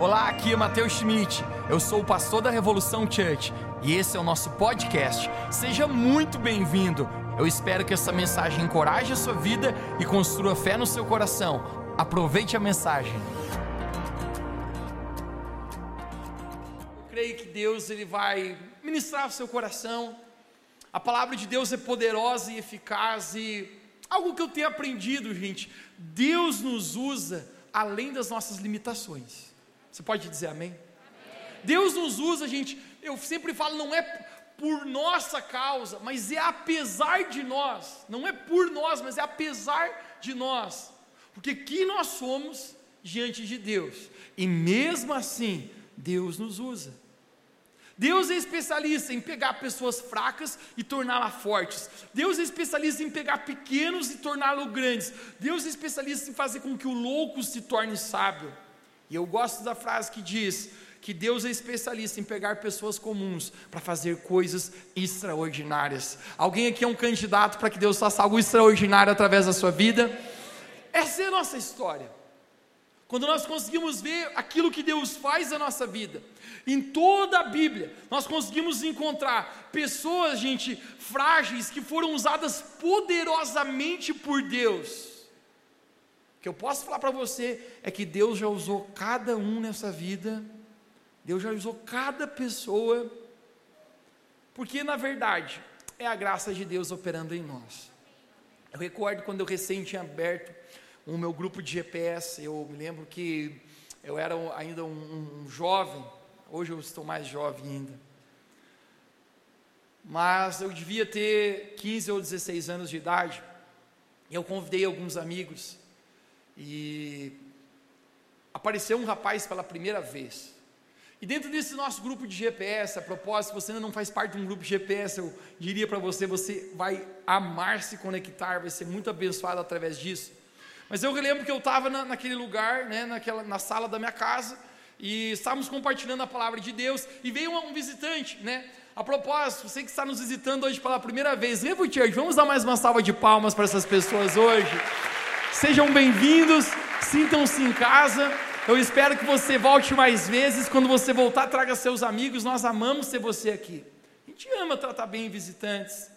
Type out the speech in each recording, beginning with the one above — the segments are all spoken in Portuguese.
Olá, aqui é Matheus Schmidt. Eu sou o pastor da Revolução Church e esse é o nosso podcast. Seja muito bem-vindo. Eu espero que essa mensagem encoraje a sua vida e construa fé no seu coração. Aproveite a mensagem. Eu creio que Deus ele vai ministrar o seu coração. A palavra de Deus é poderosa e eficaz e algo que eu tenho aprendido, gente. Deus nos usa além das nossas limitações. Você pode dizer amém? amém? Deus nos usa, gente. Eu sempre falo, não é por nossa causa, mas é apesar de nós. Não é por nós, mas é apesar de nós. Porque quem nós somos diante de Deus. E mesmo assim, Deus nos usa. Deus é especialista em pegar pessoas fracas e torná-las fortes. Deus é especialista em pegar pequenos e torná-los grandes. Deus é especialista em fazer com que o louco se torne sábio. E eu gosto da frase que diz que Deus é especialista em pegar pessoas comuns para fazer coisas extraordinárias. Alguém aqui é um candidato para que Deus faça algo extraordinário através da sua vida? Essa é a nossa história. Quando nós conseguimos ver aquilo que Deus faz na nossa vida, em toda a Bíblia, nós conseguimos encontrar pessoas, gente, frágeis que foram usadas poderosamente por Deus o que eu posso falar para você é que Deus já usou cada um nessa vida, Deus já usou cada pessoa, porque na verdade é a graça de Deus operando em nós. Eu recordo quando eu recém tinha aberto o meu grupo de GPS, eu me lembro que eu era ainda um, um jovem, hoje eu estou mais jovem ainda, mas eu devia ter 15 ou 16 anos de idade, e eu convidei alguns amigos, e apareceu um rapaz pela primeira vez. E dentro desse nosso grupo de GPS, a propósito, você ainda não faz parte de um grupo de GPS, eu diria para você, você vai amar se conectar, vai ser muito abençoado através disso. Mas eu lembro que eu estava na, naquele lugar, né, naquela, na sala da minha casa, e estávamos compartilhando a palavra de Deus, e veio um, visitante, né? A propósito, você que está nos visitando hoje pela primeira vez, Revo Church, vamos dar mais uma salva de palmas para essas pessoas hoje. Sejam bem-vindos, sintam-se em casa. Eu espero que você volte mais vezes. Quando você voltar, traga seus amigos. Nós amamos ter você aqui. A gente ama tratar bem visitantes.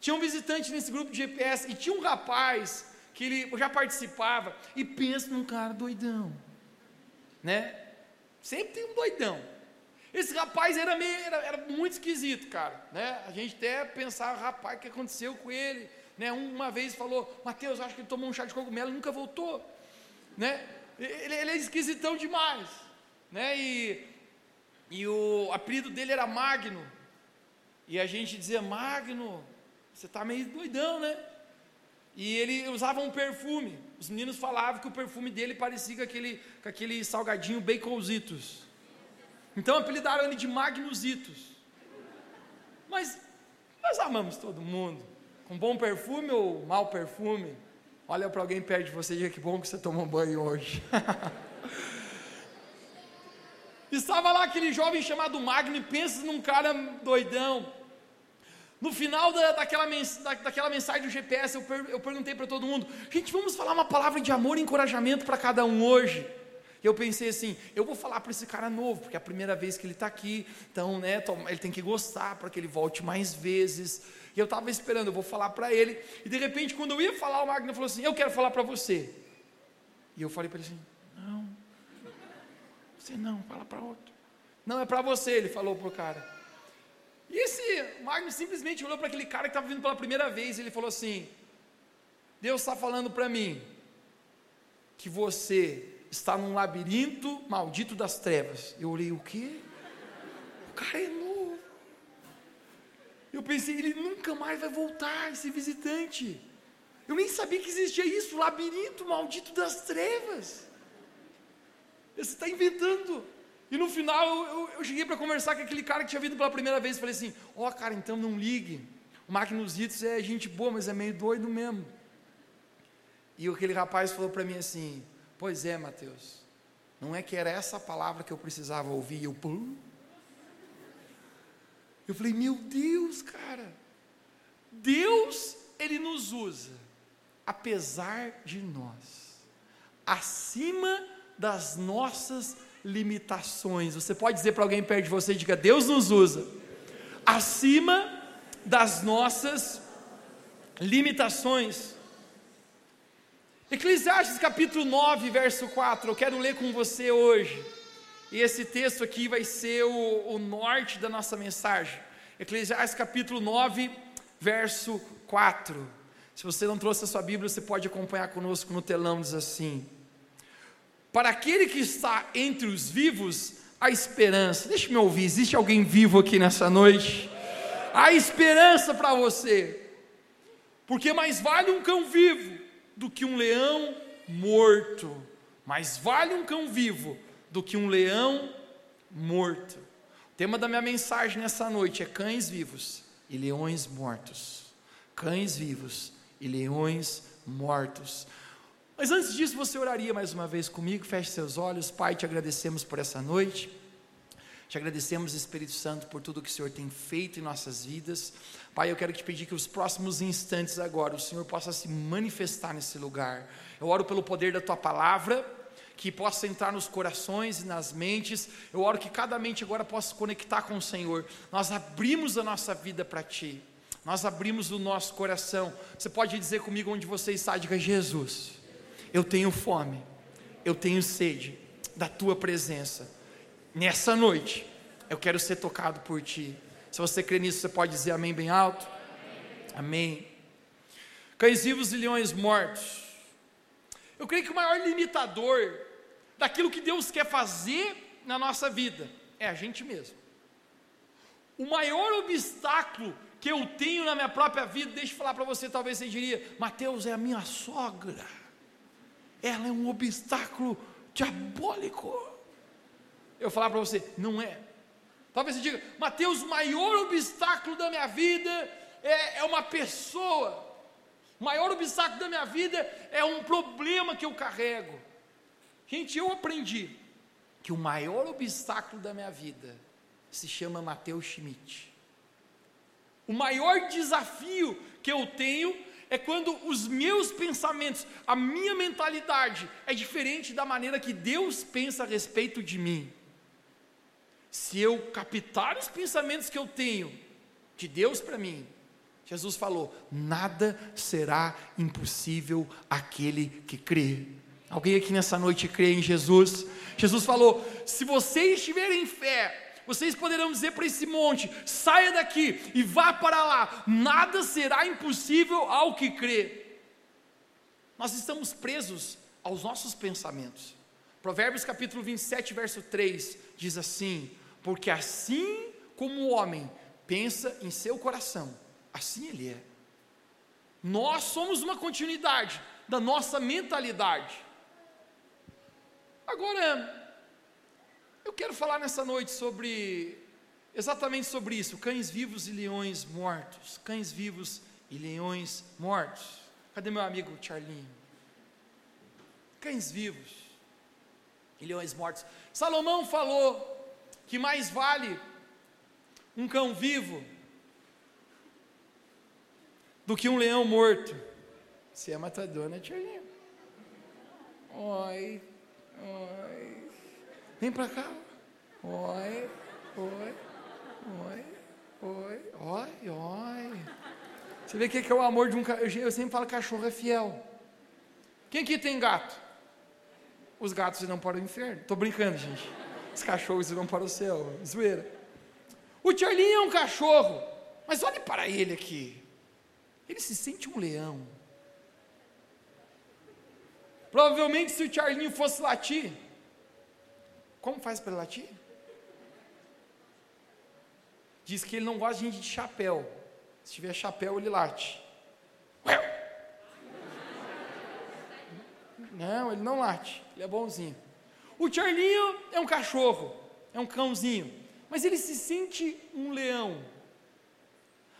Tinha um visitante nesse grupo de GPS e tinha um rapaz que ele já participava e pensa num cara doidão, né? Sempre tem um doidão. Esse rapaz era meio, era, era muito esquisito, cara, né? A gente até pensava, rapaz, o que aconteceu com ele? Né? Uma vez falou, Mateus, acho que ele tomou um chá de cogumelo e nunca voltou. Né? Ele, ele é esquisitão demais. Né? E, e o apelido dele era Magno. E a gente dizia, Magno, você está meio doidão, né? E ele usava um perfume. Os meninos falavam que o perfume dele parecia com aquele, com aquele salgadinho baconzitos. Então apelidaram ele de Magnusitos. Mas nós amamos todo mundo. Um bom perfume ou mau perfume? Olha para alguém perto de você e diga que bom que você tomou banho hoje. Estava lá aquele jovem chamado Magno, pensa num cara doidão. No final da, daquela, mens, da, daquela mensagem do GPS, eu, per, eu perguntei para todo mundo: gente, vamos falar uma palavra de amor e encorajamento para cada um hoje. E eu pensei assim: eu vou falar para esse cara novo, porque é a primeira vez que ele está aqui, então, né, ele tem que gostar para que ele volte mais vezes. E eu estava esperando, eu vou falar para ele. E de repente, quando eu ia falar, o Magno falou assim: Eu quero falar para você. E eu falei para ele assim: Não, você não, fala para outro. Não, é para você, ele falou para o cara. E esse Magno simplesmente olhou para aquele cara que estava vindo pela primeira vez e ele falou assim: Deus está falando para mim que você está num labirinto maldito das trevas. Eu olhei, o quê? O cara é louco. Eu pensei, ele nunca mais vai voltar, esse visitante. Eu nem sabia que existia isso, labirinto maldito das trevas. Você está inventando. E no final eu, eu, eu cheguei para conversar com aquele cara que tinha vindo pela primeira vez. Falei assim: Ó, oh, cara, então não ligue. O Magnus é gente boa, mas é meio doido mesmo. E aquele rapaz falou para mim assim: Pois é, Mateus. Não é que era essa palavra que eu precisava ouvir. E eu, pum. Eu falei, meu Deus, cara, Deus, Ele nos usa, apesar de nós, acima das nossas limitações. Você pode dizer para alguém perto de você, diga: Deus nos usa acima das nossas limitações. Eclesiastes capítulo 9, verso 4, eu quero ler com você hoje. E esse texto aqui vai ser o, o norte da nossa mensagem. Eclesiastes capítulo 9, verso 4. Se você não trouxe a sua Bíblia, você pode acompanhar conosco no telão, diz assim: Para aquele que está entre os vivos, a esperança. Deixa me ouvir, existe alguém vivo aqui nessa noite? Há esperança para você, porque mais vale um cão vivo do que um leão morto. Mais vale um cão vivo do que um leão morto. O tema da minha mensagem nessa noite é cães vivos e leões mortos. Cães vivos e leões mortos. Mas antes disso, você oraria mais uma vez comigo, feche seus olhos. Pai, te agradecemos por essa noite. Te agradecemos, Espírito Santo, por tudo que o Senhor tem feito em nossas vidas. Pai, eu quero te pedir que os próximos instantes agora o Senhor possa se manifestar nesse lugar. Eu oro pelo poder da tua palavra, que possa entrar nos corações e nas mentes. Eu oro que cada mente agora possa se conectar com o Senhor. Nós abrimos a nossa vida para ti. Nós abrimos o nosso coração. Você pode dizer comigo onde você está, diga Jesus. Eu tenho fome. Eu tenho sede da tua presença. Nessa noite, eu quero ser tocado por ti. Se você crê nisso, você pode dizer amém bem alto? Amém. amém. Cães vivos e leões mortos. Eu creio que o maior limitador daquilo que Deus quer fazer na nossa vida é a gente mesmo. O maior obstáculo que eu tenho na minha própria vida, deixa eu falar para você, talvez você diria, Mateus é a minha sogra, ela é um obstáculo diabólico. Eu falar para você, não é. Talvez você diga, Mateus, o maior obstáculo da minha vida é, é uma pessoa. O maior obstáculo da minha vida é um problema que eu carrego. Gente, eu aprendi que o maior obstáculo da minha vida se chama Mateus Schmidt. O maior desafio que eu tenho é quando os meus pensamentos, a minha mentalidade é diferente da maneira que Deus pensa a respeito de mim se eu captar os pensamentos que eu tenho de Deus para mim, Jesus falou: nada será impossível aquele que crê. Alguém aqui nessa noite crê em Jesus? Jesus falou: se vocês tiverem fé, vocês poderão dizer para esse monte: saia daqui e vá para lá, nada será impossível ao que crê. Nós estamos presos aos nossos pensamentos. Provérbios capítulo 27, verso 3 diz assim: porque assim como o homem pensa em seu coração, assim ele é. Nós somos uma continuidade da nossa mentalidade. Agora, eu quero falar nessa noite sobre, exatamente sobre isso: cães vivos e leões mortos. Cães vivos e leões mortos. Cadê meu amigo Charlinho? Cães vivos e leões mortos. Salomão falou que mais vale um cão vivo do que um leão morto. Você é matador, né, Tianinho? Oi, oi. Vem pra cá. Oi, oi, oi, oi, oi, oi. Você vê o que é o amor de um cachorro? Eu sempre falo cachorro é fiel. Quem aqui tem gato? Os gatos irão para o inferno. Estou brincando, gente os cachorros irão para o céu. Zoeira. O Charlie é um cachorro, mas olhe para ele aqui. Ele se sente um leão. Provavelmente, se o Charlinho fosse latir, como faz para latir? Diz que ele não gosta de gente de chapéu. Se tiver chapéu, ele late. Não, ele não late. Ele é bonzinho. O Charlinho é um cachorro, é um cãozinho, mas ele se sente um leão.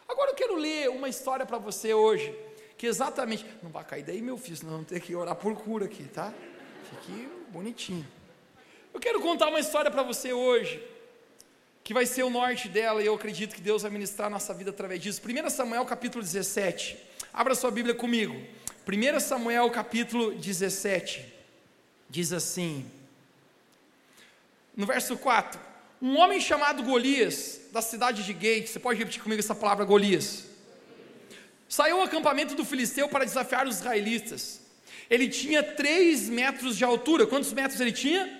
Agora eu quero ler uma história para você hoje, que exatamente. Não vai cair daí, meu filho, senão vamos ter que orar por cura aqui, tá? Fique bonitinho. Eu quero contar uma história para você hoje, que vai ser o norte dela, e eu acredito que Deus vai ministrar a nossa vida através disso. 1 Samuel capítulo 17. Abra sua Bíblia comigo. 1 Samuel capítulo 17. Diz assim: no verso 4, um homem chamado Golias, da cidade de Gate, você pode repetir comigo essa palavra Golias? Saiu ao acampamento do Filisteu para desafiar os israelitas. Ele tinha 3 metros de altura. Quantos metros ele tinha?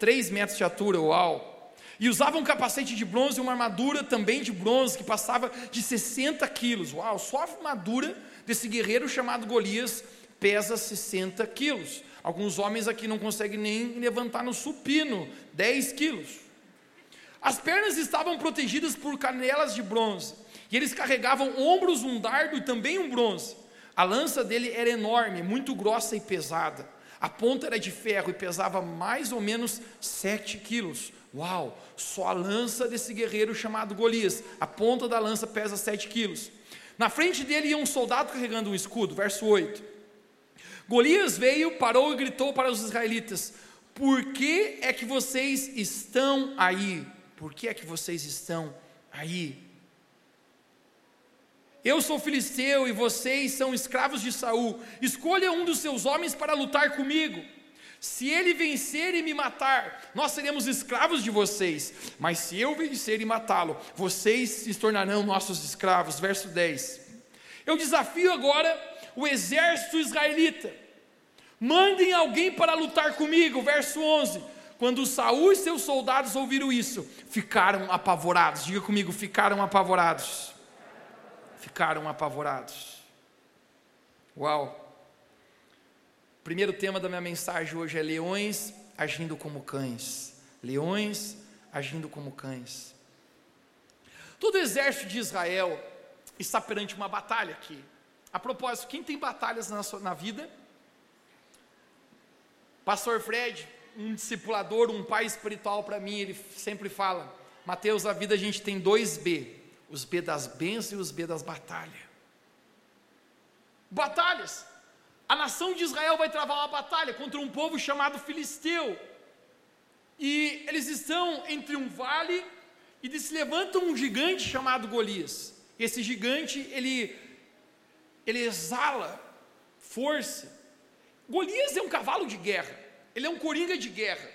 3 metros de altura, uau! E usava um capacete de bronze e uma armadura também de bronze, que passava de 60 quilos. Uau, só a armadura desse guerreiro chamado Golias pesa 60 quilos. Alguns homens aqui não conseguem nem levantar no supino 10 quilos. As pernas estavam protegidas por canelas de bronze, e eles carregavam ombros, um dardo e também um bronze. A lança dele era enorme, muito grossa e pesada. A ponta era de ferro e pesava mais ou menos 7 quilos. Uau! Só a lança desse guerreiro chamado Golias. A ponta da lança pesa 7 quilos. Na frente dele ia um soldado carregando um escudo. Verso 8. Golias veio, parou e gritou para os israelitas: Por que é que vocês estão aí? Por que é que vocês estão aí? Eu sou filisteu e vocês são escravos de Saul. Escolha um dos seus homens para lutar comigo. Se ele vencer e me matar, nós seremos escravos de vocês. Mas se eu vencer e matá-lo, vocês se tornarão nossos escravos. Verso 10. Eu desafio agora o exército israelita. Mandem alguém para lutar comigo. Verso 11. Quando Saul e seus soldados ouviram isso, ficaram apavorados. Diga comigo, ficaram apavorados ficaram apavorados. Uau! Primeiro tema da minha mensagem hoje é leões agindo como cães. Leões agindo como cães. Todo o exército de Israel está perante uma batalha aqui. A propósito, quem tem batalhas na, sua, na vida? Pastor Fred, um discipulador, um pai espiritual para mim, ele sempre fala: Mateus, a vida a gente tem dois B: os B das bênçãos e os B das batalhas. Batalhas. A nação de Israel vai travar uma batalha contra um povo chamado Filisteu. E eles estão entre um vale e se levanta um gigante chamado Golias. Esse gigante, ele, ele exala força. Golias é um cavalo de guerra, ele é um coringa de guerra.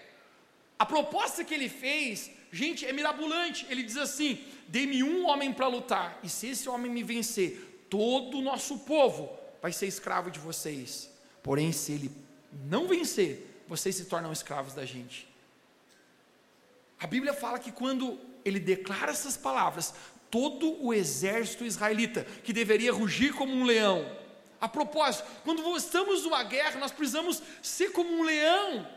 A proposta que ele fez, gente, é mirabolante. Ele diz assim: dê-me um homem para lutar, e se esse homem me vencer, todo o nosso povo vai ser escravo de vocês. Porém, se ele não vencer, vocês se tornam escravos da gente. A Bíblia fala que quando ele declara essas palavras, todo o exército israelita, que deveria rugir como um leão. A propósito, quando estamos numa guerra, nós precisamos ser como um leão.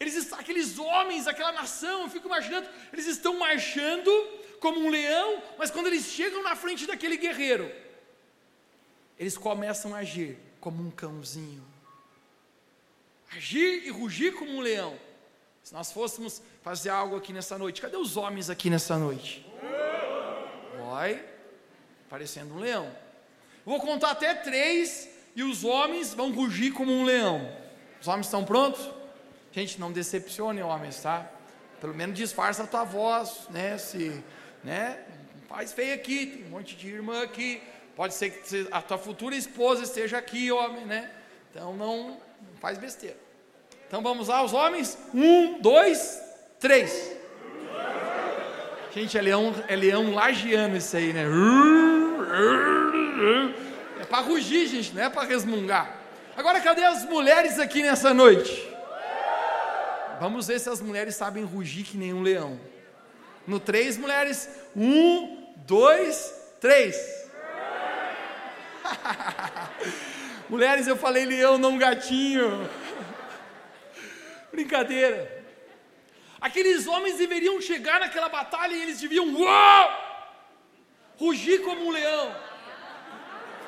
Eles, aqueles homens, aquela nação, eu fico imaginando, eles estão marchando como um leão, mas quando eles chegam na frente daquele guerreiro, eles começam a agir como um cãozinho. Agir e rugir como um leão. Se nós fôssemos fazer algo aqui nessa noite, cadê os homens aqui nessa noite? Oi, parecendo um leão. vou contar até três e os homens vão rugir como um leão. Os homens estão prontos? Gente, não decepcione homens, tá? Pelo menos disfarça a tua voz, né? Se né? Faz feio aqui, tem um monte de irmã aqui. Pode ser que a tua futura esposa esteja aqui, homem, né? Então não, faz besteira. Então vamos lá, os homens. Um, dois, três. Gente, é leão, é leão lagiano isso aí, né? É para rugir, gente, não é para resmungar. Agora, cadê as mulheres aqui nessa noite? Vamos ver se as mulheres sabem rugir que nem um leão. No três, mulheres. Um, dois, três. mulheres, eu falei leão, não gatinho. Brincadeira. Aqueles homens deveriam chegar naquela batalha e eles deviam uau, rugir como um leão.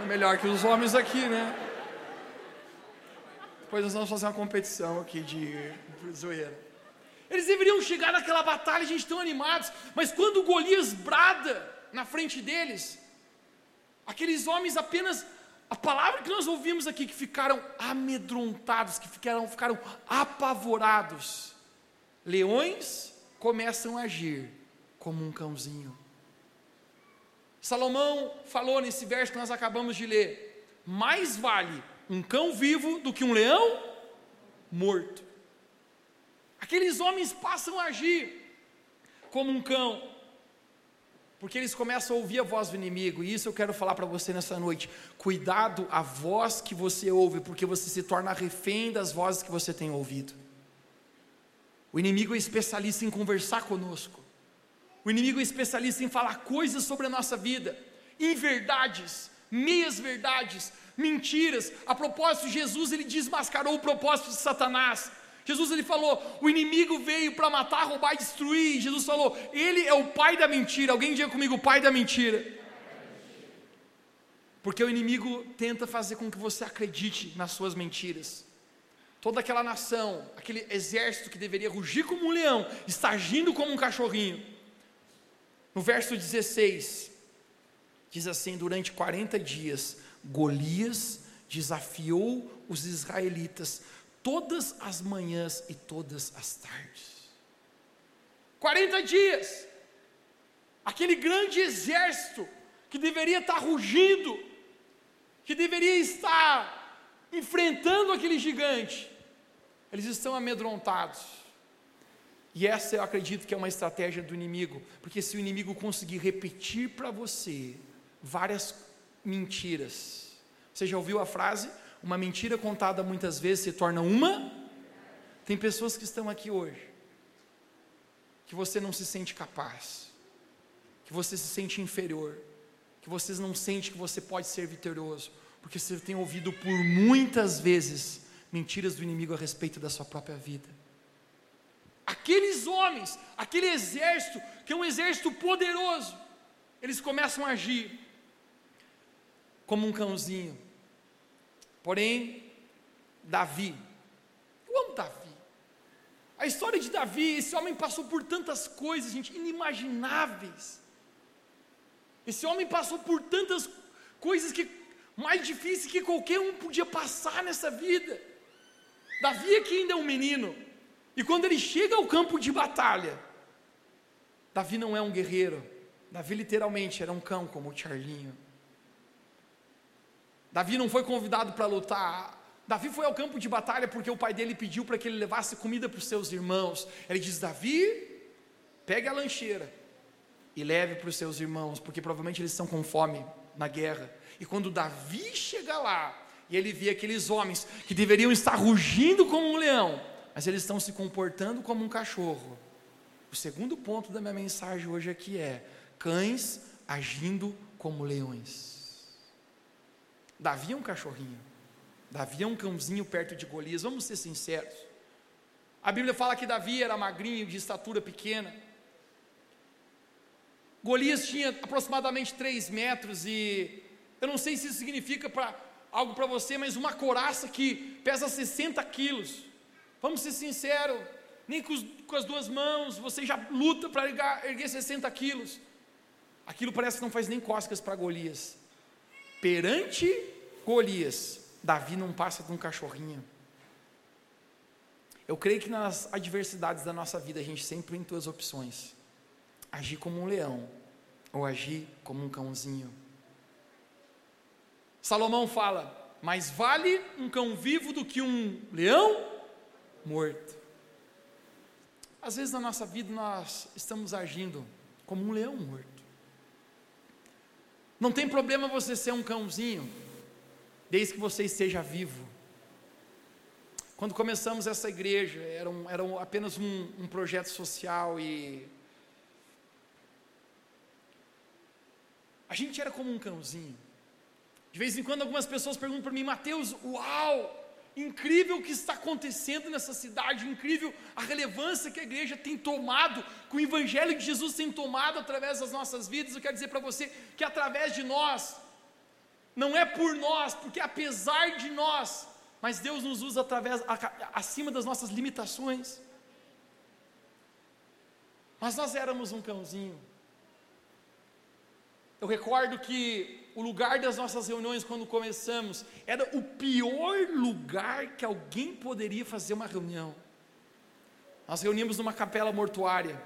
É melhor que os homens aqui, né? Depois nós vamos fazer uma competição aqui de zoeira. Eles deveriam chegar naquela batalha, a gente tão animados, mas quando Golias brada na frente deles, aqueles homens apenas, a palavra que nós ouvimos aqui, que ficaram amedrontados, que ficaram, ficaram apavorados. Leões começam a agir como um cãozinho. Salomão falou nesse verso que nós acabamos de ler: mais vale um cão vivo do que um leão morto. Aqueles homens passam a agir como um cão, porque eles começam a ouvir a voz do inimigo, e isso eu quero falar para você nessa noite. Cuidado a voz que você ouve, porque você se torna refém das vozes que você tem ouvido. O inimigo é especialista em conversar conosco. O inimigo é especialista em falar coisas sobre a nossa vida, inverdades, meias verdades, mentiras. A propósito, Jesus ele desmascarou o propósito de Satanás. Jesus ele falou: o inimigo veio para matar, roubar e destruir. Jesus falou: ele é o pai da mentira. Alguém diga comigo, pai da mentira. Porque o inimigo tenta fazer com que você acredite nas suas mentiras. Toda aquela nação, aquele exército que deveria rugir como um leão, está agindo como um cachorrinho. No verso 16, diz assim: Durante 40 dias, Golias desafiou os israelitas todas as manhãs e todas as tardes. 40 dias, aquele grande exército que deveria estar rugindo, que deveria estar enfrentando aquele gigante, eles estão amedrontados. E essa eu acredito que é uma estratégia do inimigo, porque se o inimigo conseguir repetir para você várias mentiras, você já ouviu a frase? Uma mentira contada muitas vezes se torna uma. Tem pessoas que estão aqui hoje, que você não se sente capaz, que você se sente inferior, que você não sente que você pode ser vitorioso, porque você tem ouvido por muitas vezes mentiras do inimigo a respeito da sua própria vida. Aqueles homens, aquele exército, que é um exército poderoso, eles começam a agir como um cãozinho. Porém, Davi, eu amo Davi. A história de Davi, esse homem passou por tantas coisas, gente, inimagináveis. Esse homem passou por tantas coisas que mais difíceis que qualquer um podia passar nessa vida. Davi aqui ainda é um menino. E quando ele chega ao campo de batalha, Davi não é um guerreiro. Davi literalmente era um cão como o Charlinho. Davi não foi convidado para lutar. Davi foi ao campo de batalha porque o pai dele pediu para que ele levasse comida para os seus irmãos. Ele diz: Davi, pegue a lancheira e leve para os seus irmãos, porque provavelmente eles estão com fome na guerra. E quando Davi chega lá, e ele vê aqueles homens que deveriam estar rugindo como um leão, mas eles estão se comportando como um cachorro. O segundo ponto da minha mensagem hoje aqui é: cães agindo como leões. Davi é um cachorrinho. Davi é um cãozinho perto de Golias, vamos ser sinceros. A Bíblia fala que Davi era magrinho, de estatura pequena. Golias tinha aproximadamente 3 metros e eu não sei se isso significa pra, algo para você, mas uma coraça que pesa 60 quilos. Vamos ser sinceros, nem com, os, com as duas mãos você já luta para erguer, erguer 60 quilos. Aquilo parece que não faz nem cócegas para Golias. Perante Golias, Davi não passa de um cachorrinho. Eu creio que nas adversidades da nossa vida a gente sempre tem duas opções: agir como um leão ou agir como um cãozinho. Salomão fala: mais vale um cão vivo do que um leão morto. Às vezes na nossa vida nós estamos agindo como um leão morto. Não tem problema você ser um cãozinho, desde que você esteja vivo. Quando começamos essa igreja, era, um, era um, apenas um, um projeto social e. A gente era como um cãozinho. De vez em quando algumas pessoas perguntam para mim, Mateus, uau! Incrível o que está acontecendo nessa cidade, incrível a relevância que a igreja tem tomado, que o Evangelho de Jesus tem tomado através das nossas vidas. Eu quero dizer para você que através de nós, não é por nós, porque apesar de nós, mas Deus nos usa através, acima das nossas limitações. Mas nós éramos um cãozinho. Eu recordo que o lugar das nossas reuniões, quando começamos, era o pior lugar que alguém poderia fazer uma reunião. Nós reuníamos numa capela mortuária,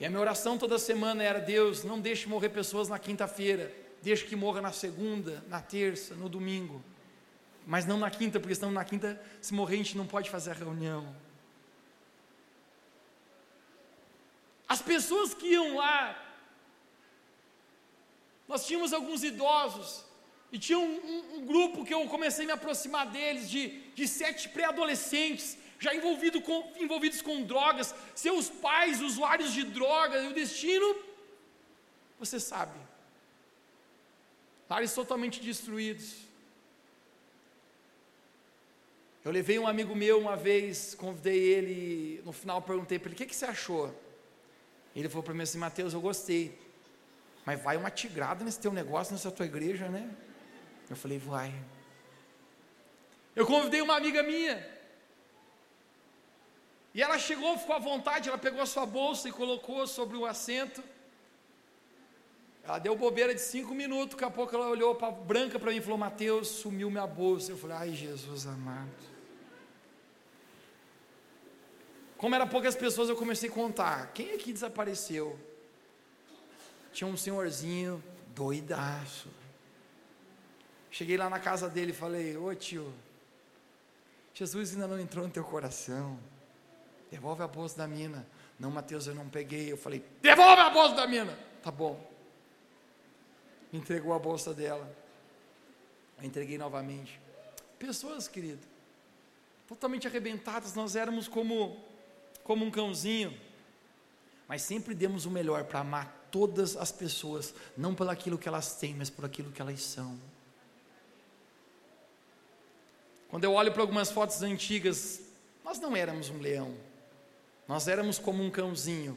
e a minha oração toda semana era: Deus, não deixe morrer pessoas na quinta-feira, deixe que morra na segunda, na terça, no domingo, mas não na quinta, porque senão na quinta, se morrer, a gente não pode fazer a reunião. As pessoas que iam lá, nós tínhamos alguns idosos, e tinha um, um, um grupo que eu comecei a me aproximar deles, de, de sete pré-adolescentes, já envolvido com, envolvidos com drogas, seus pais usuários de drogas, e o destino, você sabe, lares totalmente destruídos. Eu levei um amigo meu uma vez, convidei ele, no final perguntei para ele: o que, que você achou? Ele falou para mim assim: Mateus, eu gostei, mas vai uma tigrada nesse teu negócio, nessa tua igreja, né? Eu falei: vai. Eu convidei uma amiga minha, e ela chegou, ficou à vontade, ela pegou a sua bolsa e colocou sobre o assento. Ela deu bobeira de cinco minutos, daqui a pouco ela olhou para branca para mim e falou: Mateus, sumiu minha bolsa. Eu falei: Ai, Jesus amado. Como era poucas pessoas, eu comecei a contar. Quem aqui desapareceu? Tinha um senhorzinho doidaço. Cheguei lá na casa dele e falei: Ô tio, Jesus ainda não entrou no teu coração. Devolve a bolsa da mina. Não, Mateus, eu não peguei. Eu falei: Devolve a bolsa da mina. Tá bom. Entregou a bolsa dela. Eu entreguei novamente. Pessoas, querido, totalmente arrebentadas. Nós éramos como como um cãozinho, mas sempre demos o melhor para amar todas as pessoas, não pelo aquilo que elas têm, mas por aquilo que elas são. Quando eu olho para algumas fotos antigas, nós não éramos um leão, nós éramos como um cãozinho,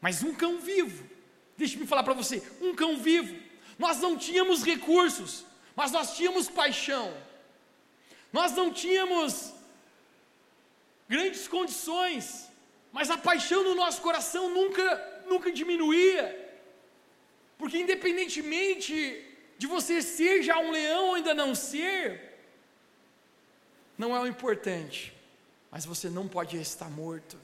mas um cão vivo. Deixe-me falar para você, um cão vivo. Nós não tínhamos recursos, mas nós tínhamos paixão. Nós não tínhamos grandes condições, mas a paixão no nosso coração nunca, nunca diminuía, porque independentemente de você ser já um leão ou ainda não ser, não é o importante, mas você não pode estar morto.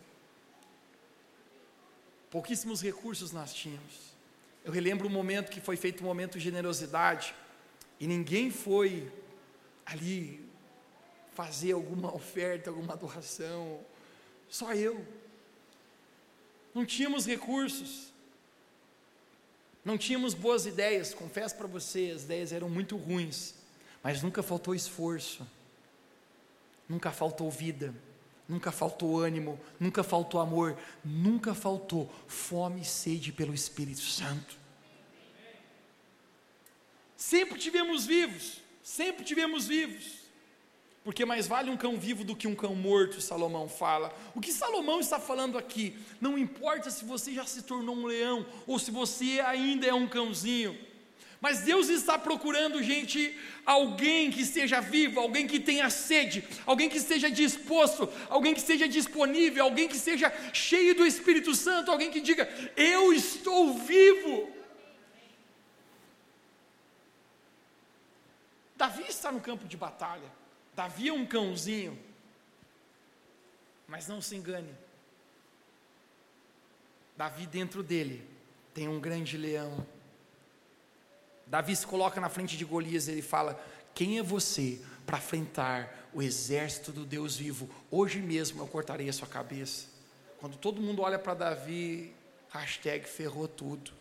Pouquíssimos recursos nós tínhamos. Eu relembro um momento que foi feito um momento de generosidade, e ninguém foi ali fazer alguma oferta, alguma doação. Só eu. Não tínhamos recursos. Não tínhamos boas ideias, confesso para você, as ideias eram muito ruins, mas nunca faltou esforço, nunca faltou vida, nunca faltou ânimo, nunca faltou amor, nunca faltou fome e sede pelo Espírito Santo. Sempre tivemos vivos, sempre tivemos vivos. Porque mais vale um cão vivo do que um cão morto, Salomão fala. O que Salomão está falando aqui? Não importa se você já se tornou um leão ou se você ainda é um cãozinho. Mas Deus está procurando gente, alguém que esteja vivo, alguém que tenha sede, alguém que esteja disposto, alguém que esteja disponível, alguém que seja cheio do Espírito Santo, alguém que diga: Eu estou vivo. Davi está no campo de batalha. Davi é um cãozinho, mas não se engane. Davi dentro dele tem um grande leão. Davi se coloca na frente de Golias e ele fala: Quem é você para enfrentar o exército do Deus vivo? Hoje mesmo eu cortarei a sua cabeça. Quando todo mundo olha para Davi, hashtag ferrou tudo.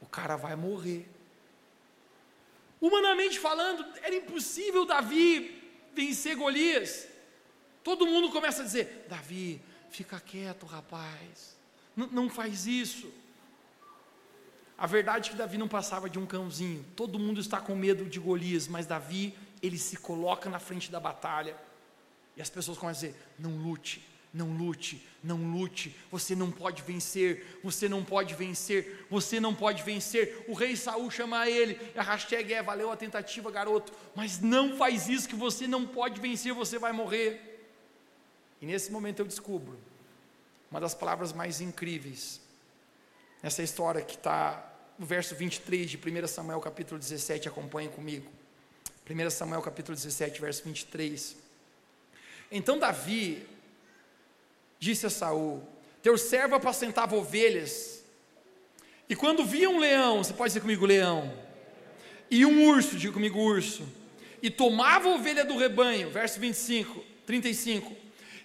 O cara vai morrer. Humanamente falando, era impossível Davi vencer Golias. Todo mundo começa a dizer: Davi, fica quieto, rapaz, N não faz isso. A verdade é que Davi não passava de um cãozinho. Todo mundo está com medo de Golias, mas Davi, ele se coloca na frente da batalha. E as pessoas começam a dizer: não lute, não lute, não lute, você não pode vencer, você não pode vencer, você não pode vencer. O rei Saul chama ele, a hashtag é valeu a tentativa, garoto, mas não faz isso que você não pode vencer, você vai morrer. E nesse momento eu descubro uma das palavras mais incríveis nessa história que está no verso 23 de 1 Samuel capítulo 17, acompanhe comigo. 1 Samuel capítulo 17, verso 23. Então Davi disse a Saul: Teu servo apacentava ovelhas. E quando via um leão, você pode dizer comigo leão, e um urso, diga comigo urso, e tomava a ovelha do rebanho, verso 25, 35.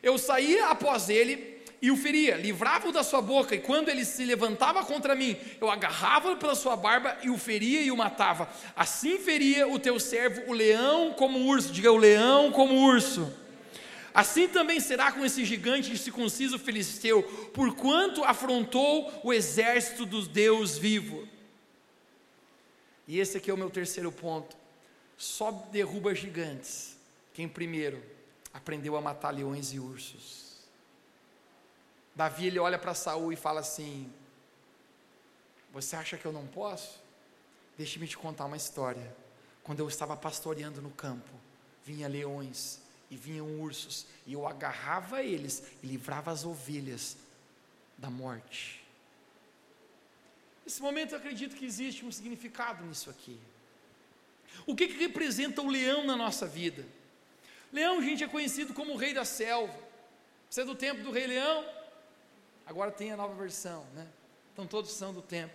Eu saía após ele e o feria, livrava-o da sua boca, e quando ele se levantava contra mim, eu agarrava-o pela sua barba e o feria e o matava. Assim feria o teu servo, o leão como urso, diga o leão como urso. Assim também será com esse gigante circunciso filisteu, porquanto afrontou o exército dos Deus vivo. E esse aqui é o meu terceiro ponto. Só derruba gigantes quem primeiro aprendeu a matar leões e ursos. Davi ele olha para Saul e fala assim: Você acha que eu não posso? Deixe-me te contar uma história. Quando eu estava pastoreando no campo, vinha leões e vinham ursos, e eu agarrava eles e livrava as ovelhas da morte. Nesse momento eu acredito que existe um significado nisso aqui. O que, que representa o leão na nossa vida? Leão, gente, é conhecido como o rei da selva. Você é do tempo do rei leão? Agora tem a nova versão, né? Então todos são do tempo.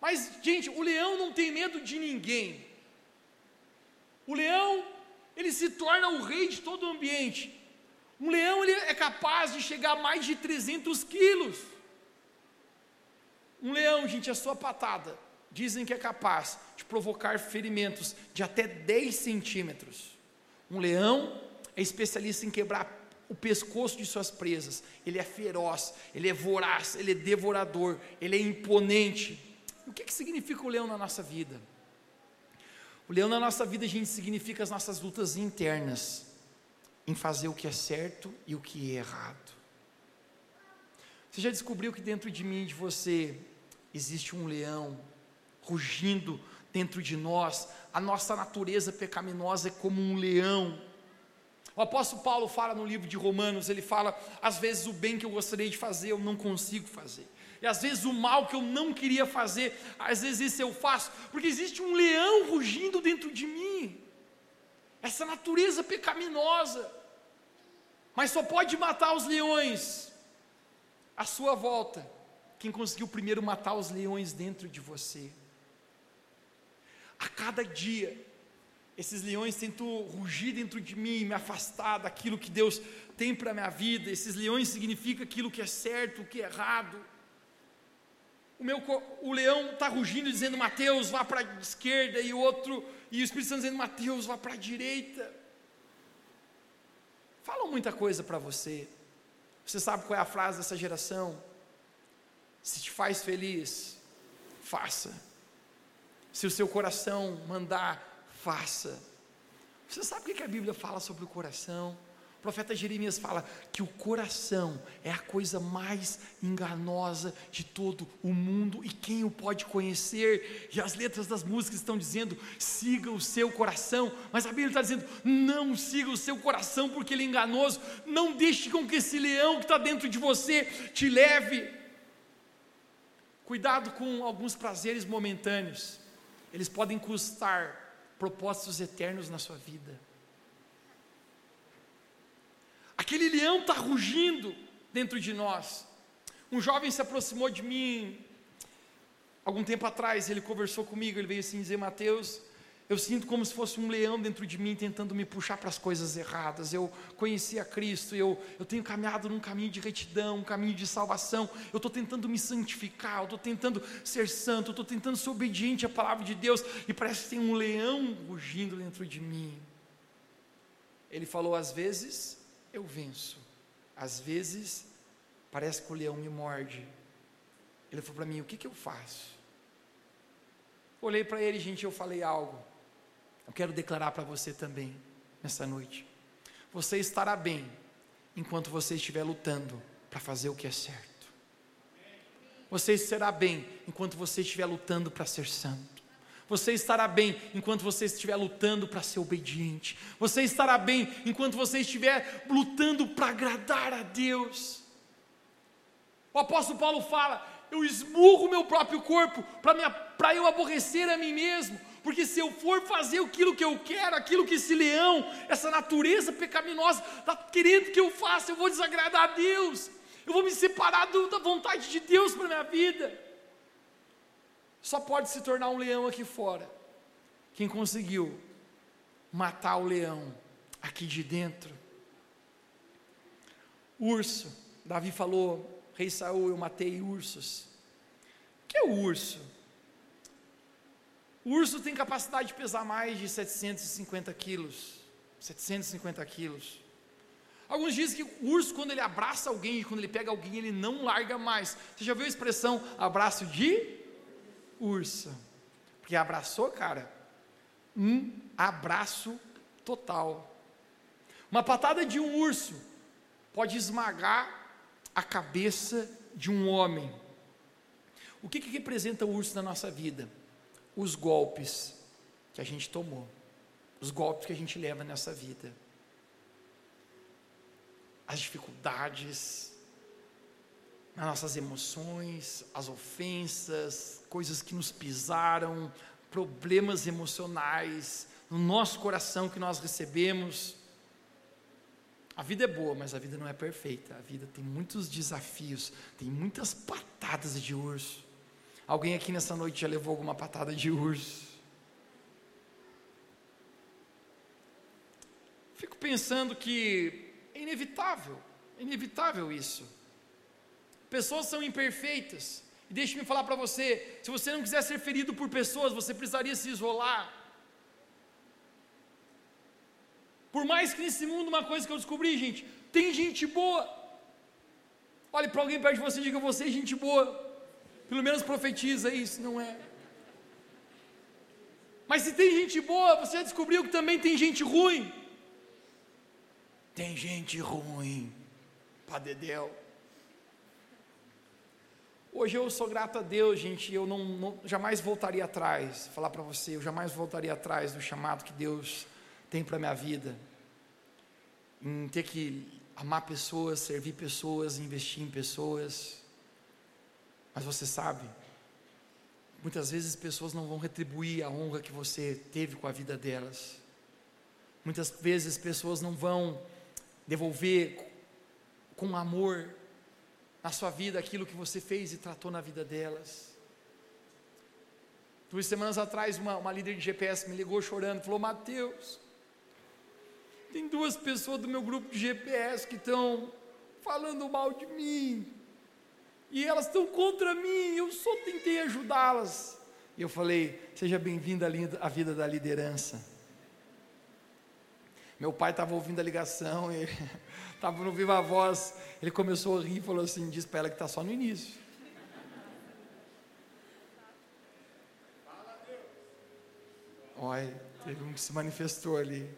Mas, gente, o leão não tem medo de ninguém. O leão, ele se torna o rei de todo o ambiente. Um leão, ele é capaz de chegar a mais de 300 quilos. Um leão, gente, a sua patada, dizem que é capaz de provocar ferimentos de até 10 centímetros. Um leão é especialista em quebrar o pescoço de suas presas. Ele é feroz, ele é voraz, ele é devorador, ele é imponente. O que, que significa o leão na nossa vida? O leão na nossa vida, gente, significa as nossas lutas internas, em fazer o que é certo e o que é errado. Você já descobriu que dentro de mim e de você existe um leão rugindo dentro de nós? A nossa natureza pecaminosa é como um leão o apóstolo Paulo fala no livro de Romanos, ele fala: às vezes o bem que eu gostaria de fazer eu não consigo fazer. E às vezes o mal que eu não queria fazer, às vezes isso eu faço, porque existe um leão rugindo dentro de mim. Essa natureza pecaminosa. Mas só pode matar os leões à sua volta quem conseguiu primeiro matar os leões dentro de você. A cada dia esses leões tentam rugir dentro de mim, me afastar daquilo que Deus tem para a minha vida. Esses leões significam aquilo que é certo, o que é errado. O, meu, o leão está rugindo dizendo, Mateus, vá para a esquerda, e o outro, e o Espírito Santo dizendo, Mateus, vá para a direita. Falam muita coisa para você. Você sabe qual é a frase dessa geração? Se te faz feliz, faça. Se o seu coração mandar, faça. Você sabe o que a Bíblia fala sobre o coração? O profeta Jeremias fala que o coração é a coisa mais enganosa de todo o mundo e quem o pode conhecer. E as letras das músicas estão dizendo: siga o seu coração, mas a Bíblia está dizendo: não siga o seu coração porque ele é enganoso. Não deixe com que esse leão que está dentro de você te leve. Cuidado com alguns prazeres momentâneos, eles podem custar propósitos eternos na sua vida. Aquele leão está rugindo dentro de nós. Um jovem se aproximou de mim algum tempo atrás, ele conversou comigo, ele veio assim dizer: Mateus, eu sinto como se fosse um leão dentro de mim tentando me puxar para as coisas erradas. Eu conheci a Cristo, eu, eu tenho caminhado num caminho de retidão, um caminho de salvação. Eu estou tentando me santificar, eu estou tentando ser santo, eu estou tentando ser obediente à palavra de Deus. E parece que tem um leão rugindo dentro de mim. Ele falou: às vezes eu venço, às vezes parece que o leão me morde. Ele falou para mim: o que, que eu faço? Olhei para ele, gente, eu falei algo. Eu quero declarar para você também, nessa noite. Você estará bem enquanto você estiver lutando para fazer o que é certo. Você estará bem enquanto você estiver lutando para ser santo. Você estará bem enquanto você estiver lutando para ser obediente. Você estará bem enquanto você estiver lutando para agradar a Deus. O apóstolo Paulo fala: Eu esmurro meu próprio corpo para eu aborrecer a mim mesmo. Porque se eu for fazer aquilo que eu quero, aquilo que esse leão, essa natureza pecaminosa está querendo que eu faça, eu vou desagradar a Deus. Eu vou me separar da vontade de Deus para minha vida. Só pode se tornar um leão aqui fora. Quem conseguiu matar o leão aqui de dentro. Urso, Davi falou: Rei Saul, eu matei ursos. O que é o urso? O urso tem capacidade de pesar mais de 750 quilos. 750 quilos. Alguns dizem que o urso, quando ele abraça alguém, quando ele pega alguém, ele não larga mais. Você já viu a expressão abraço de urso? Porque abraçou, cara, um abraço total. Uma patada de um urso pode esmagar a cabeça de um homem. O que, que representa o urso na nossa vida? Os golpes que a gente tomou, os golpes que a gente leva nessa vida, as dificuldades, as nossas emoções, as ofensas, coisas que nos pisaram, problemas emocionais no nosso coração que nós recebemos. A vida é boa, mas a vida não é perfeita. A vida tem muitos desafios, tem muitas patadas de urso. Alguém aqui nessa noite já levou alguma patada de urso? Fico pensando que é inevitável, é inevitável isso. Pessoas são imperfeitas. E deixe-me falar para você: se você não quiser ser ferido por pessoas, você precisaria se isolar. Por mais que nesse mundo, uma coisa que eu descobri, gente, tem gente boa. Olhe para alguém perto de você e diga: Você é gente boa. Pelo menos profetiza isso, não é? Mas se tem gente boa, você descobriu que também tem gente ruim. Tem gente ruim, Padedel. Hoje eu sou grato a Deus, gente. Eu não, não jamais voltaria atrás. Falar para você, eu jamais voltaria atrás do chamado que Deus tem para minha vida. Em ter que amar pessoas, servir pessoas, investir em pessoas. Mas você sabe, muitas vezes pessoas não vão retribuir a honra que você teve com a vida delas. Muitas vezes pessoas não vão devolver com amor na sua vida aquilo que você fez e tratou na vida delas. Duas semanas atrás, uma, uma líder de GPS me ligou chorando, falou: Mateus, tem duas pessoas do meu grupo de GPS que estão falando mal de mim, e elas estão contra mim, eu só tentei ajudá-las. E eu falei: seja bem-vindo à vida da liderança. Meu pai estava ouvindo a ligação, estava no Viva Voz, ele começou a rir e falou assim: diz para ela que está só no início. Olha, teve um que se manifestou ali.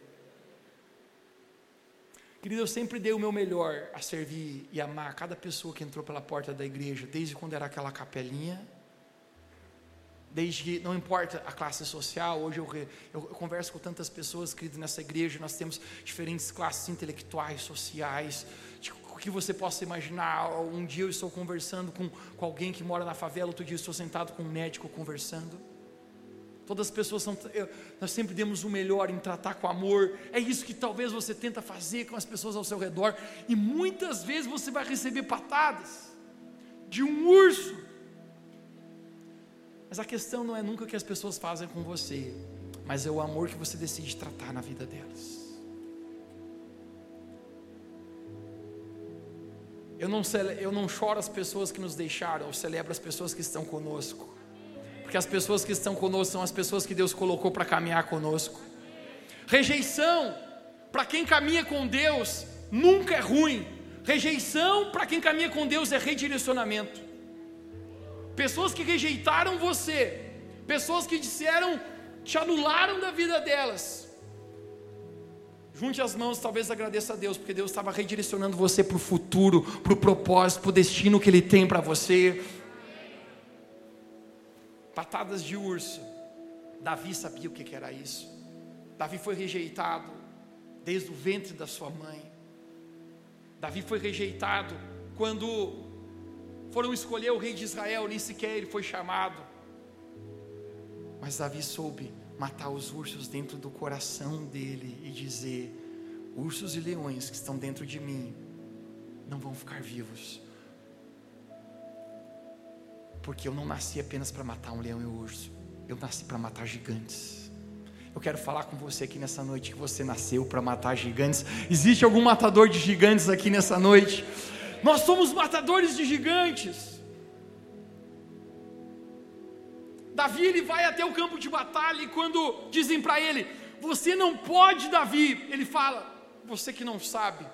Querido, eu sempre dei o meu melhor a servir e amar cada pessoa que entrou pela porta da igreja, desde quando era aquela capelinha, desde que, não importa a classe social, hoje eu, eu, eu, converso com tantas pessoas, querido, nessa igreja, nós temos diferentes classes intelectuais, sociais, de, o que você possa imaginar, um dia eu estou conversando com, com alguém que mora na favela, outro dia eu estou sentado com um médico conversando, Todas as pessoas são. Nós sempre demos o melhor em tratar com amor. É isso que talvez você tenta fazer com as pessoas ao seu redor. E muitas vezes você vai receber patadas de um urso. Mas a questão não é nunca o que as pessoas fazem com você, mas é o amor que você decide tratar na vida delas. Eu não, eu não choro as pessoas que nos deixaram, eu celebro as pessoas que estão conosco porque as pessoas que estão conosco são as pessoas que Deus colocou para caminhar conosco. Rejeição, para quem caminha com Deus, nunca é ruim. Rejeição, para quem caminha com Deus, é redirecionamento. Pessoas que rejeitaram você, pessoas que disseram, te anularam da vida delas. Junte as mãos, talvez agradeça a Deus, porque Deus estava redirecionando você para o futuro, para o propósito, para o destino que Ele tem para você patadas de urso. Davi sabia o que era isso. Davi foi rejeitado desde o ventre da sua mãe. Davi foi rejeitado quando foram escolher o rei de Israel, nem sequer ele foi chamado. Mas Davi soube matar os ursos dentro do coração dele e dizer: ursos e leões que estão dentro de mim não vão ficar vivos, porque eu não nasci apenas para matar um leão e um urso, eu nasci para matar gigantes. Eu quero falar com você aqui nessa noite que você nasceu para matar gigantes. Existe algum matador de gigantes aqui nessa noite? Nós somos matadores de gigantes. Davi ele vai até o campo de batalha e quando dizem para ele: Você não pode, Davi, ele fala: Você que não sabe,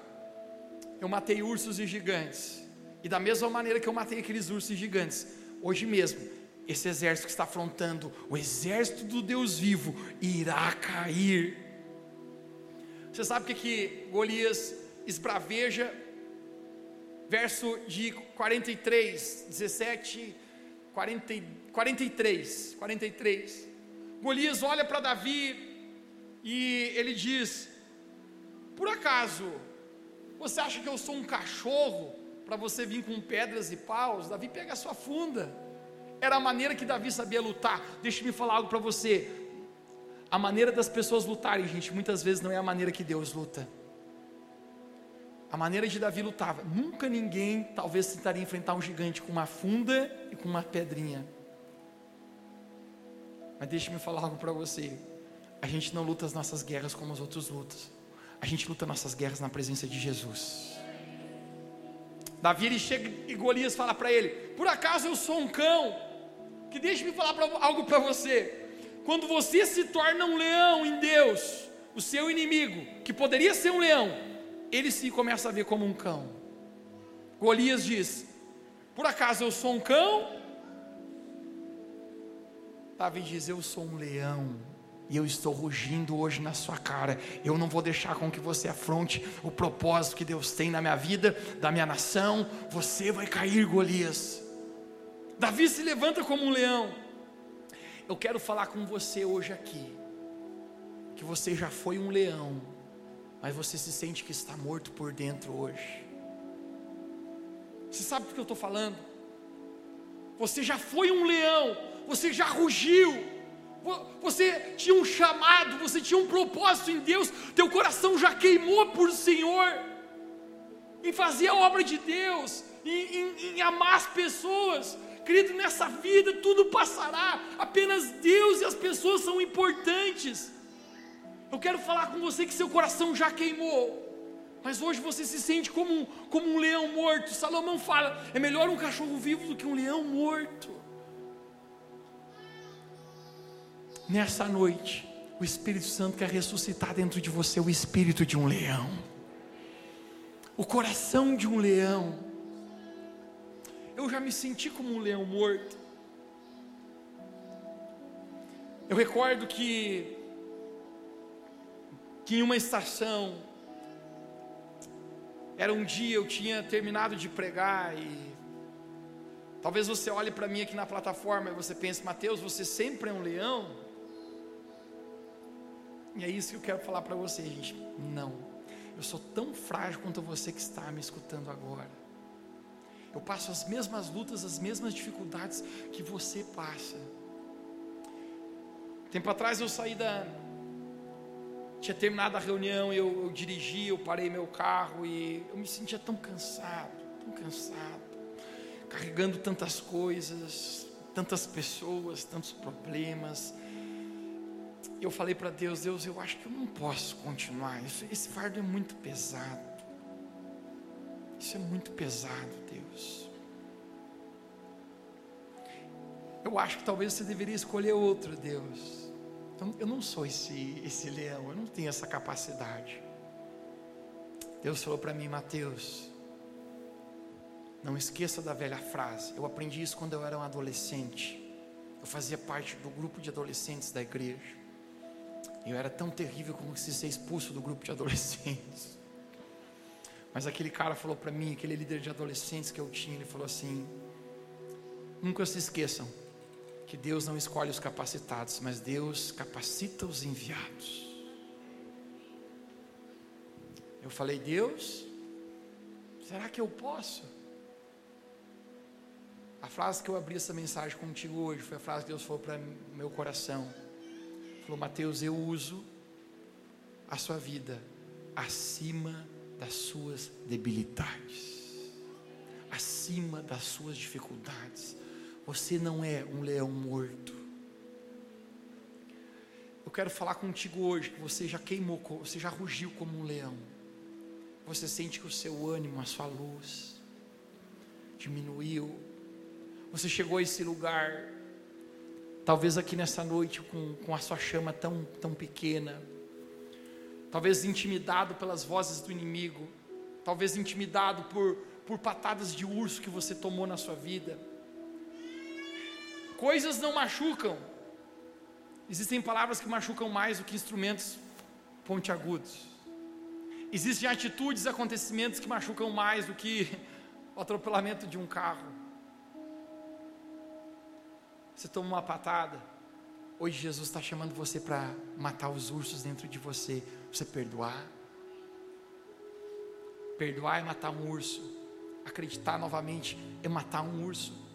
eu matei ursos e gigantes. E da mesma maneira que eu matei aqueles ursos e gigantes, hoje mesmo, esse exército que está afrontando o exército do Deus vivo irá cair. Você sabe o que, que Golias esbraveja? Verso de 43, 17, 40, 43, 43. Golias olha para Davi e ele diz: Por acaso você acha que eu sou um cachorro para você vir com pedras e paus? Davi pega a sua funda. Era a maneira que Davi sabia lutar. Deixe-me falar algo para você. A maneira das pessoas lutarem, gente, muitas vezes não é a maneira que Deus luta. A maneira de Davi lutava. Nunca ninguém talvez tentaria enfrentar um gigante com uma funda e com uma pedrinha. Mas deixe-me falar algo para você. A gente não luta as nossas guerras como os outros lutam. A gente luta nossas guerras na presença de Jesus. Davi ele chega e Golias fala para ele: Por acaso eu sou um cão? Que deixe-me falar pra, algo para você. Quando você se torna um leão em Deus, o seu inimigo, que poderia ser um leão, ele se começa a ver como um cão. Golias diz: Por acaso eu sou um cão? Davi diz: Eu sou um leão e eu estou rugindo hoje na sua cara. Eu não vou deixar com que você afronte o propósito que Deus tem na minha vida, da minha nação. Você vai cair, Golias. Davi se levanta como um leão. Eu quero falar com você hoje aqui, que você já foi um leão, mas você se sente que está morto por dentro hoje. Você sabe do que eu estou falando? Você já foi um leão, você já rugiu, você tinha um chamado, você tinha um propósito em Deus, teu coração já queimou por Senhor, em fazer a obra de Deus, em, em, em amar as pessoas. Querido, nessa vida tudo passará, apenas Deus e as pessoas são importantes. Eu quero falar com você que seu coração já queimou, mas hoje você se sente como um, como um leão morto. Salomão fala: é melhor um cachorro vivo do que um leão morto. Nessa noite, o Espírito Santo quer ressuscitar dentro de você o espírito de um leão, o coração de um leão. Eu já me senti como um leão morto. Eu recordo que, que em uma estação, era um dia eu tinha terminado de pregar e talvez você olhe para mim aqui na plataforma e você pense, Mateus, você sempre é um leão? E é isso que eu quero falar para você, gente. Não. Eu sou tão frágil quanto você que está me escutando agora. Eu passo as mesmas lutas, as mesmas dificuldades que você passa. Tempo atrás eu saí da. Tinha terminado a reunião, eu, eu dirigi, eu parei meu carro e eu me sentia tão cansado, tão cansado, carregando tantas coisas, tantas pessoas, tantos problemas eu falei para Deus, Deus, eu acho que eu não posso continuar. Isso, esse fardo é muito pesado. Isso é muito pesado, Deus. Eu acho que talvez você deveria escolher outro, Deus. Então, eu não sou esse, esse leão, eu não tenho essa capacidade. Deus falou para mim, Mateus, não esqueça da velha frase. Eu aprendi isso quando eu era um adolescente. Eu fazia parte do grupo de adolescentes da igreja. Eu era tão terrível como se ser expulso do grupo de adolescentes. Mas aquele cara falou para mim, aquele líder de adolescentes que eu tinha, ele falou assim: Nunca se esqueçam que Deus não escolhe os capacitados, mas Deus capacita os enviados. Eu falei: Deus, será que eu posso? A frase que eu abri essa mensagem contigo hoje foi a frase que Deus falou para meu coração. Falou, Mateus, eu uso a sua vida acima das suas debilidades, acima das suas dificuldades. Você não é um leão morto. Eu quero falar contigo hoje que você já queimou, você já rugiu como um leão. Você sente que o seu ânimo, a sua luz, diminuiu. Você chegou a esse lugar, talvez aqui nessa noite, com, com a sua chama tão, tão pequena, talvez intimidado pelas vozes do inimigo, talvez intimidado por, por patadas de urso que você tomou na sua vida. Coisas não machucam, existem palavras que machucam mais do que instrumentos pontiagudos. Existem atitudes, acontecimentos que machucam mais do que o atropelamento de um carro. Você toma uma patada. Hoje Jesus está chamando você para matar os ursos dentro de você. Você perdoar. Perdoar é matar um urso. Acreditar novamente é matar um urso.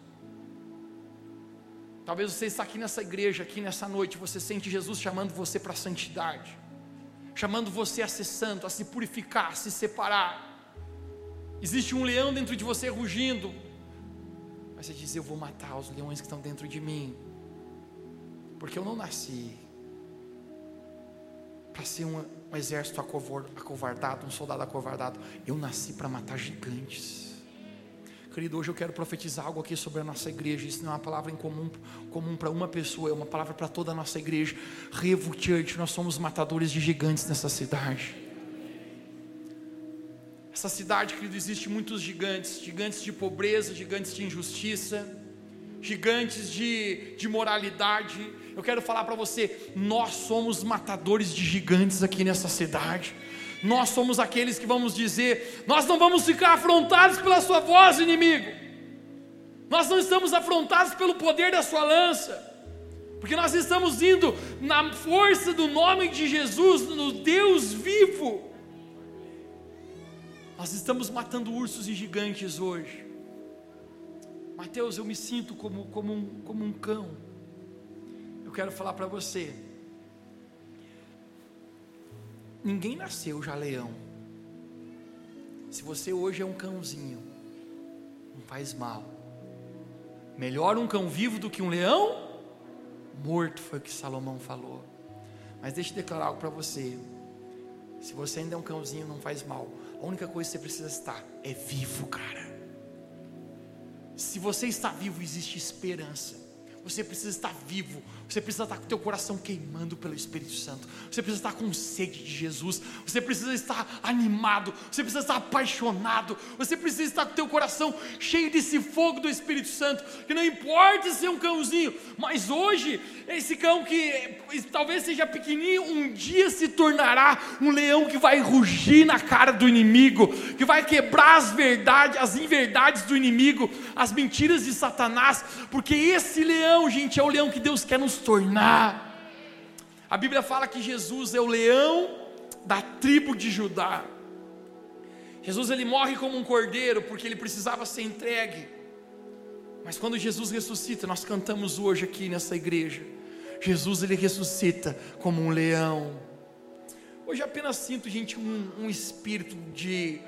Talvez você está aqui nessa igreja, aqui nessa noite, você sente Jesus chamando você para a santidade chamando você a ser santo, a se purificar, a se separar. Existe um leão dentro de você rugindo, mas você diz: Eu vou matar os leões que estão dentro de mim, porque eu não nasci para ser um, um exército acovardado, um soldado acovardado, eu nasci para matar gigantes. Querido, hoje eu quero profetizar algo aqui sobre a nossa igreja. Isso não é uma palavra em comum, comum para uma pessoa, é uma palavra para toda a nossa igreja. Revo Church, nós somos matadores de gigantes nessa cidade. Essa cidade, querido, existe muitos gigantes: gigantes de pobreza, gigantes de injustiça, gigantes de, de moralidade. Eu quero falar para você: nós somos matadores de gigantes aqui nessa cidade nós somos aqueles que vamos dizer: nós não vamos ficar afrontados pela sua voz, inimigo, nós não estamos afrontados pelo poder da sua lança, porque nós estamos indo na força do nome de Jesus, no Deus vivo. Nós estamos matando ursos e gigantes hoje. Mateus, eu me sinto como, como, um, como um cão. Eu quero falar para você Ninguém nasceu já leão. Se você hoje é um cãozinho, não faz mal. Melhor um cão vivo do que um leão morto, foi o que Salomão falou. Mas deixa eu declarar algo para você. Se você ainda é um cãozinho, não faz mal. A única coisa que você precisa estar é vivo, cara. Se você está vivo, existe esperança. Você precisa estar vivo, você precisa estar com o teu coração queimando pelo Espírito Santo. Você precisa estar com sede de Jesus. Você precisa estar animado. Você precisa estar apaixonado. Você precisa estar com o teu coração cheio desse fogo do Espírito Santo. Que não importa ser um cãozinho, mas hoje esse cão que talvez seja pequenininho, um dia se tornará um leão que vai rugir na cara do inimigo, que vai quebrar as verdades, as inverdades do inimigo, as mentiras de Satanás, porque esse leão, gente, é o leão que Deus quer nos tornar. A Bíblia fala que Jesus é o leão da tribo de Judá. Jesus ele morre como um cordeiro porque ele precisava ser entregue. Mas quando Jesus ressuscita, nós cantamos hoje aqui nessa igreja. Jesus ele ressuscita como um leão. Hoje apenas sinto, gente, um, um espírito de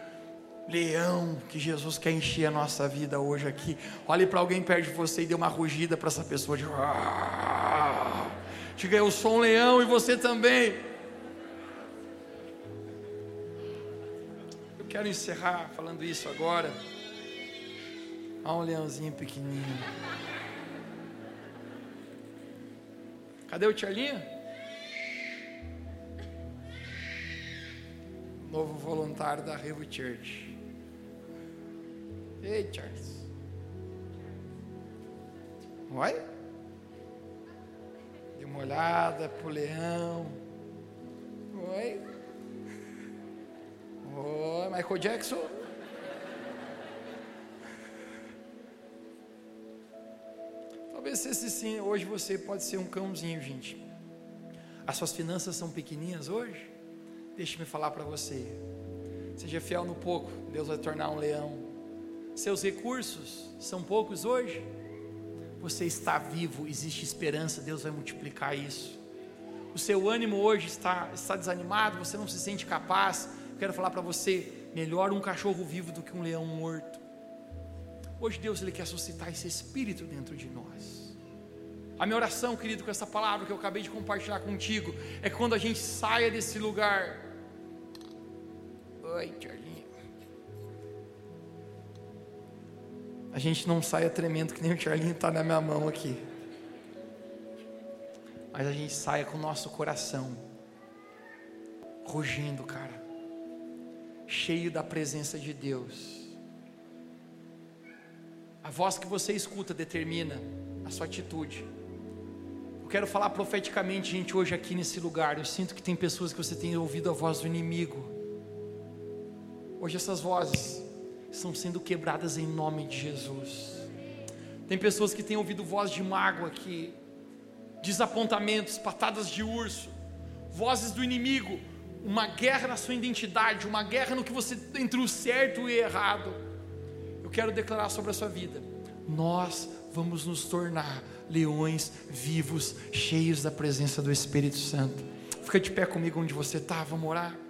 leão que Jesus quer encher a nossa vida hoje aqui. Olhe para alguém perto de você e dê uma rugida para essa pessoa. De... Diga, eu sou um leão e você também. Eu quero encerrar falando isso agora. Olha um leãozinho pequenininho. Cadê o Charlinho? Novo voluntário da Revo Church. Ei, Charles. Vai? Dê uma olhada pro leão. Oi? Oi, Michael Jackson. Talvez esse sim, hoje você pode ser um cãozinho, gente. As suas finanças são pequenininhas hoje? Deixe-me falar para você. Seja fiel no pouco, Deus vai tornar um leão. Seus recursos são poucos hoje? Você está vivo, existe esperança, Deus vai multiplicar isso. O seu ânimo hoje está, está desanimado, você não se sente capaz. Eu quero falar para você: melhor um cachorro vivo do que um leão morto. Hoje Deus ele quer suscitar esse espírito dentro de nós. A minha oração, querido, com essa palavra que eu acabei de compartilhar contigo, é que quando a gente saia desse lugar. Oi, Charlie. A gente não saia tremendo que nem o Charlinho está na minha mão aqui. Mas a gente saia com o nosso coração rugindo, cara, cheio da presença de Deus. A voz que você escuta determina a sua atitude. Eu quero falar profeticamente, gente, hoje aqui nesse lugar. Eu sinto que tem pessoas que você tem ouvido a voz do inimigo. Hoje essas vozes estão sendo quebradas em nome de Jesus. Tem pessoas que têm ouvido voz de mágoa aqui, desapontamentos, patadas de urso, vozes do inimigo, uma guerra na sua identidade, uma guerra no que você entre o certo e o errado. Eu quero declarar sobre a sua vida. Nós vamos nos tornar leões vivos, cheios da presença do Espírito Santo. Fica de pé comigo onde você está, vamos orar.